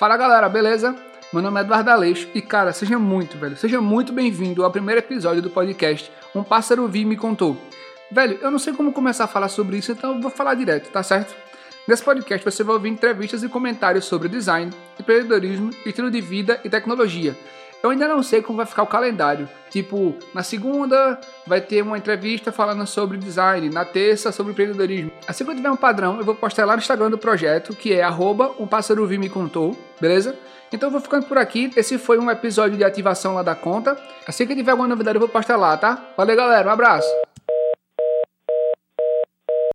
Fala galera, beleza? Meu nome é Eduardo Aleixo e cara, seja muito, velho, seja muito bem-vindo ao primeiro episódio do podcast Um Pássaro Vi Me Contou. Velho, eu não sei como começar a falar sobre isso, então eu vou falar direto, tá certo? Nesse podcast você vai ouvir entrevistas e comentários sobre design, empreendedorismo, estilo de vida e tecnologia. Eu ainda não sei como vai ficar o calendário. Tipo, na segunda vai ter uma entrevista falando sobre design, na terça sobre empreendedorismo. Assim que eu tiver um padrão, eu vou postar lá no Instagram do projeto, que é arroba um pássaro me contou, beleza? Então eu vou ficando por aqui. Esse foi um episódio de ativação lá da conta. Assim que tiver alguma novidade, eu vou postar lá, tá? Valeu, galera. Um abraço.